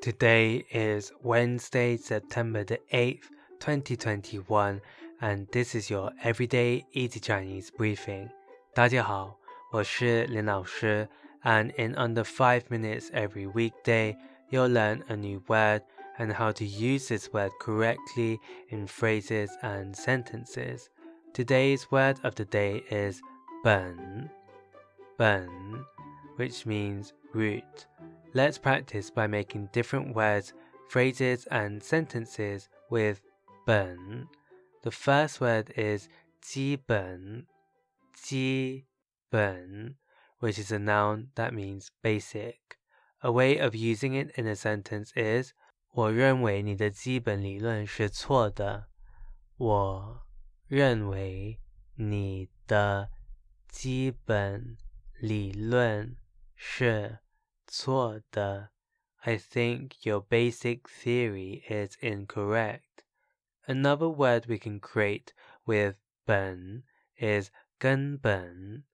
Today is Wednesday, September the 8th, 2021, and this is your Everyday Easy Chinese briefing. 大家好，我是林老师, and in under 5 minutes every weekday, you'll learn a new word and how to use this word correctly in phrases and sentences. Today's word of the day is 本,本, which means root. Let's practice by making different words, phrases, and sentences with 本. The first word is 基本,基本, which is a noun that means basic. A way of using it in a sentence is 我认为你的基本理论是错的。我认为你的基本理论是 错的. I think your basic theory is incorrect. Another word we can create with 本 is 根本,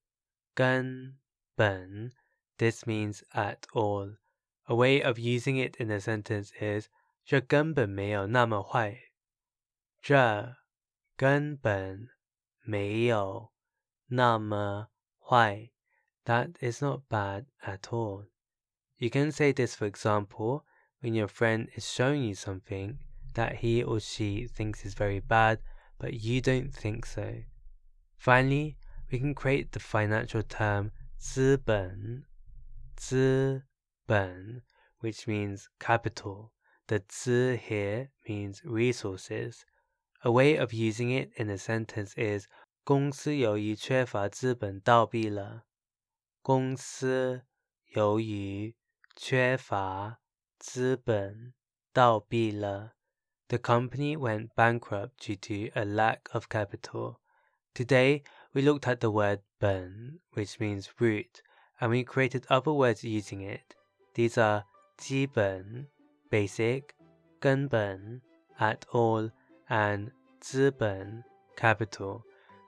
根本. This means at all. A way of using it in a sentence is 这根本没有那么坏。这根本没有那么坏. That is not bad at all. You can say this, for example, when your friend is showing you something that he or she thinks is very bad, but you don't think so. Finally, we can create the financial term 资本,资本, which means capital. The 资 here means resources. A way of using it in a sentence is 公司由于缺乏资本倒闭了。公司由于 缺乏资本，倒闭了。The company went bankrupt due to a lack of capital. Today, we looked at the word 本, which means root, and we created other words using it. These are 基本 basic, 根本 at all, and 资本 capital.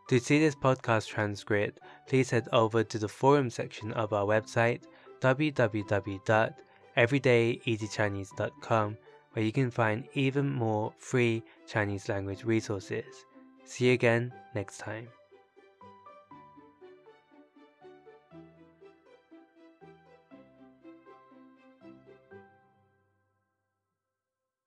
To see this podcast transcript, please head over to the forum section of our website www.everydayeasychinese.com where you can find even more free Chinese language resources. See you again next time.